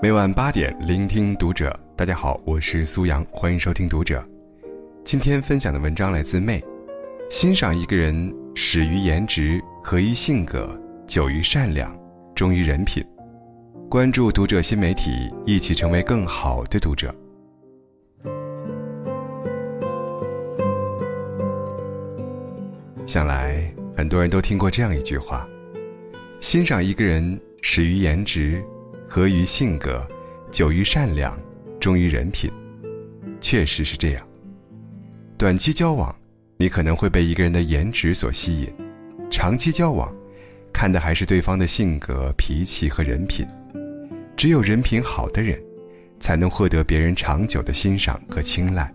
每晚八点，聆听读者。大家好，我是苏阳，欢迎收听读者。今天分享的文章来自妹。欣赏一个人，始于颜值，合于性格，久于善良，忠于人品。关注读者新媒体，一起成为更好的读者。想来很多人都听过这样一句话：欣赏一个人，始于颜值。合于性格，久于善良，忠于人品，确实是这样。短期交往，你可能会被一个人的颜值所吸引；长期交往，看的还是对方的性格、脾气和人品。只有人品好的人，才能获得别人长久的欣赏和青睐。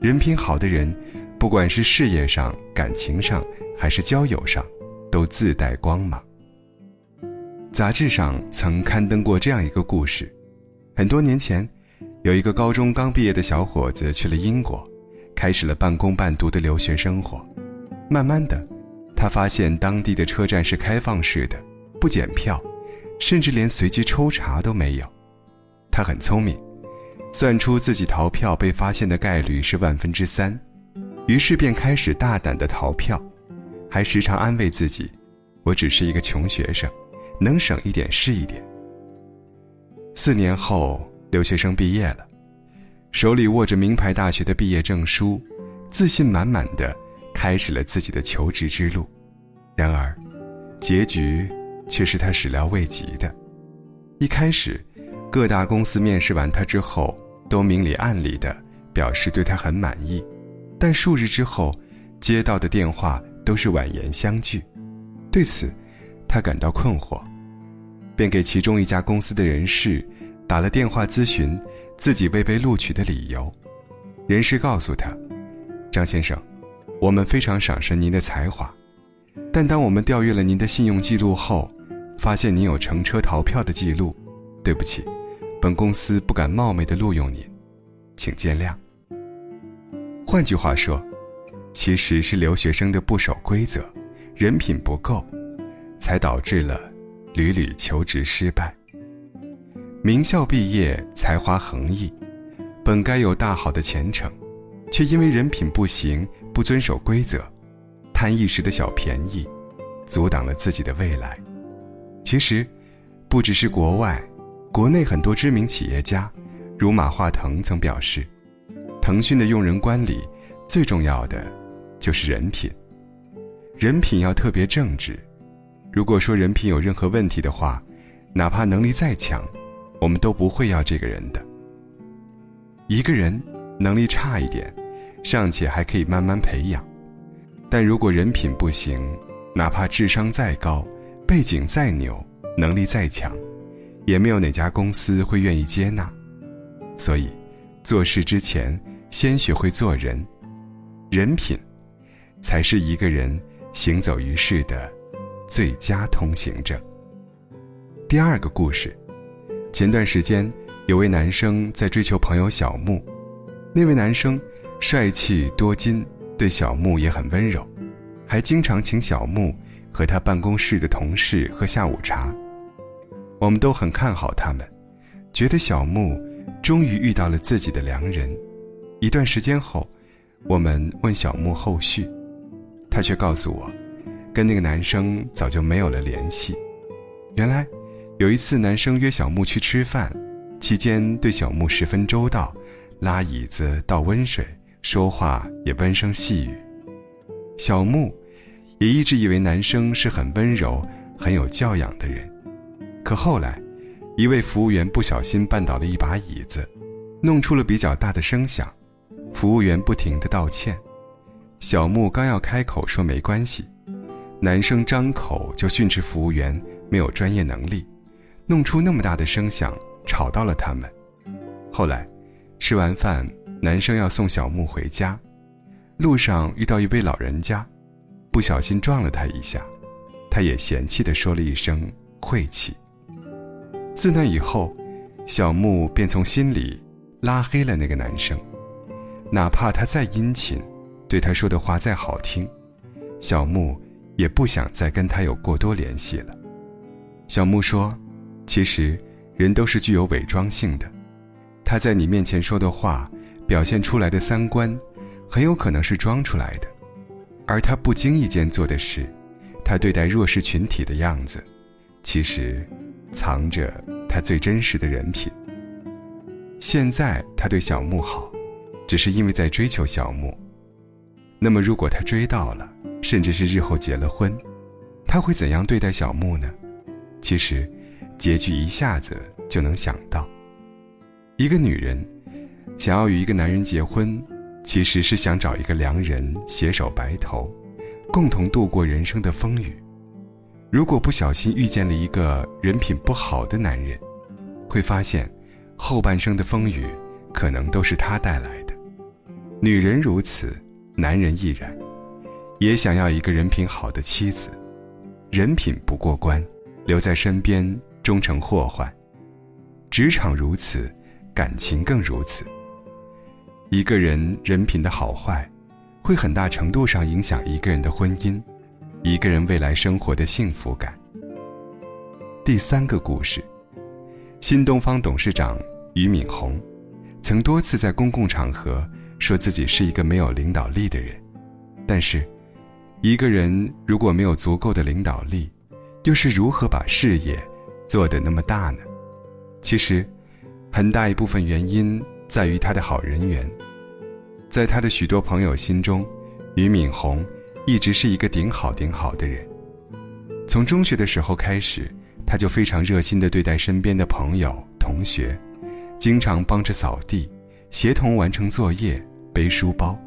人品好的人，不管是事业上、感情上，还是交友上，都自带光芒。杂志上曾刊登过这样一个故事：很多年前，有一个高中刚毕业的小伙子去了英国，开始了半工半读的留学生活。慢慢的，他发现当地的车站是开放式的，不检票，甚至连随机抽查都没有。他很聪明，算出自己逃票被发现的概率是万分之三，于是便开始大胆的逃票，还时常安慰自己：“我只是一个穷学生。”能省一点是一点。四年后，留学生毕业了，手里握着名牌大学的毕业证书，自信满满的开始了自己的求职之路。然而，结局却是他始料未及的。一开始，各大公司面试完他之后，都明里暗里的表示对他很满意，但数日之后，接到的电话都是婉言相拒。对此，他感到困惑。便给其中一家公司的人事打了电话咨询自己未被录取的理由。人事告诉他：“张先生，我们非常赏识您的才华，但当我们调阅了您的信用记录后，发现您有乘车逃票的记录。对不起，本公司不敢冒昧的录用您，请见谅。”换句话说，其实是留学生的不守规则，人品不够，才导致了。屡屡求职失败，名校毕业，才华横溢，本该有大好的前程，却因为人品不行，不遵守规则，贪一时的小便宜，阻挡了自己的未来。其实，不只是国外，国内很多知名企业家，如马化腾曾表示，腾讯的用人观里，最重要的就是人品，人品要特别正直。如果说人品有任何问题的话，哪怕能力再强，我们都不会要这个人的。一个人能力差一点，尚且还可以慢慢培养；但如果人品不行，哪怕智商再高，背景再牛，能力再强，也没有哪家公司会愿意接纳。所以，做事之前先学会做人，人品，才是一个人行走于世的。最佳通行证。第二个故事，前段时间有位男生在追求朋友小木，那位男生帅气多金，对小木也很温柔，还经常请小木和他办公室的同事喝下午茶。我们都很看好他们，觉得小木终于遇到了自己的良人。一段时间后，我们问小木后续，他却告诉我。跟那个男生早就没有了联系。原来，有一次男生约小木去吃饭，期间对小木十分周到，拉椅子、倒温水，说话也温声细语。小木也一直以为男生是很温柔、很有教养的人。可后来，一位服务员不小心绊倒了一把椅子，弄出了比较大的声响，服务员不停地道歉。小木刚要开口说没关系。男生张口就训斥服务员没有专业能力，弄出那么大的声响，吵到了他们。后来，吃完饭，男生要送小木回家，路上遇到一位老人家，不小心撞了他一下，他也嫌弃地说了一声“晦气”。自那以后，小木便从心里拉黑了那个男生，哪怕他再殷勤，对他说的话再好听，小木。也不想再跟他有过多联系了。小木说：“其实，人都是具有伪装性的，他在你面前说的话，表现出来的三观，很有可能是装出来的，而他不经意间做的事，他对待弱势群体的样子，其实，藏着他最真实的人品。现在他对小木好，只是因为在追求小木。那么，如果他追到了，甚至是日后结了婚，他会怎样对待小木呢？其实，结局一下子就能想到。一个女人想要与一个男人结婚，其实是想找一个良人携手白头，共同度过人生的风雨。如果不小心遇见了一个人品不好的男人，会发现。后半生的风雨，可能都是他带来的。女人如此，男人亦然，也想要一个人品好的妻子。人品不过关，留在身边终成祸患。职场如此，感情更如此。一个人人品的好坏，会很大程度上影响一个人的婚姻，一个人未来生活的幸福感。第三个故事，新东方董事长。俞敏洪，曾多次在公共场合说自己是一个没有领导力的人。但是，一个人如果没有足够的领导力，又是如何把事业做得那么大呢？其实，很大一部分原因在于他的好人缘。在他的许多朋友心中，俞敏洪一直是一个顶好顶好的人。从中学的时候开始，他就非常热心地对待身边的朋友、同学。经常帮着扫地，协同完成作业，背书包。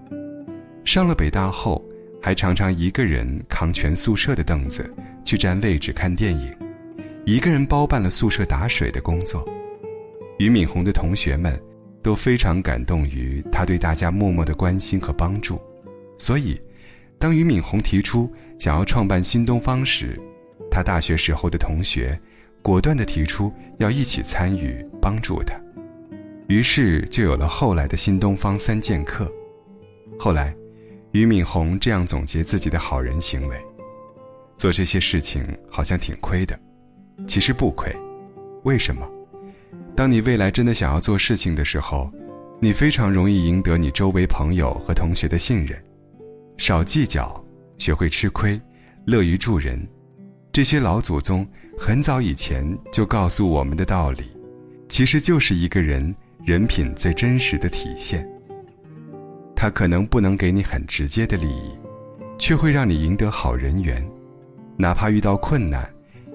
上了北大后，还常常一个人扛全宿舍的凳子去占位置看电影，一个人包办了宿舍打水的工作。俞敏洪的同学们都非常感动于他对大家默默的关心和帮助，所以，当俞敏洪提出想要创办新东方时，他大学时候的同学果断地提出要一起参与帮助他。于是就有了后来的新东方三剑客。后来，俞敏洪这样总结自己的好人行为：做这些事情好像挺亏的，其实不亏。为什么？当你未来真的想要做事情的时候，你非常容易赢得你周围朋友和同学的信任。少计较，学会吃亏，乐于助人，这些老祖宗很早以前就告诉我们的道理，其实就是一个人。人品最真实的体现。他可能不能给你很直接的利益，却会让你赢得好人缘，哪怕遇到困难，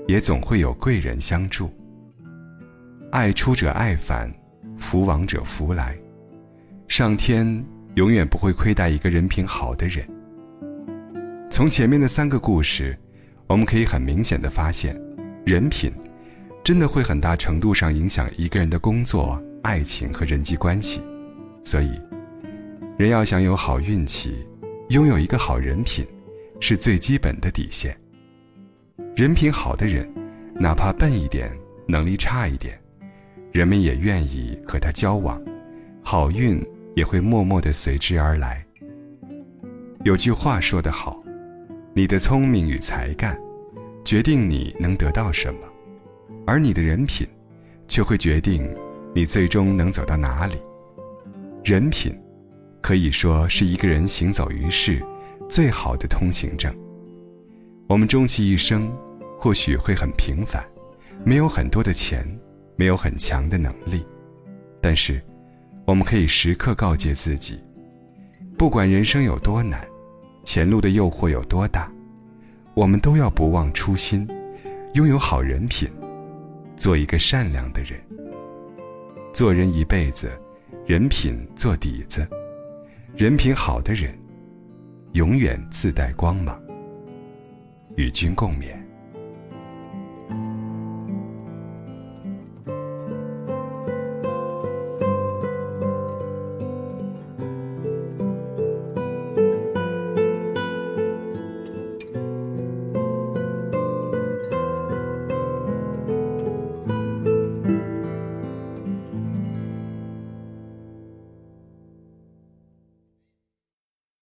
也总会有贵人相助。爱出者爱返，福往者福来，上天永远不会亏待一个人品好的人。从前面的三个故事，我们可以很明显的发现，人品真的会很大程度上影响一个人的工作。爱情和人际关系，所以，人要想有好运气，拥有一个好人品，是最基本的底线。人品好的人，哪怕笨一点，能力差一点，人们也愿意和他交往，好运也会默默的随之而来。有句话说得好，你的聪明与才干，决定你能得到什么，而你的人品，却会决定。你最终能走到哪里？人品，可以说是一个人行走于世最好的通行证。我们终其一生，或许会很平凡，没有很多的钱，没有很强的能力，但是，我们可以时刻告诫自己：不管人生有多难，前路的诱惑有多大，我们都要不忘初心，拥有好人品，做一个善良的人。做人一辈子，人品做底子，人品好的人，永远自带光芒。与君共勉。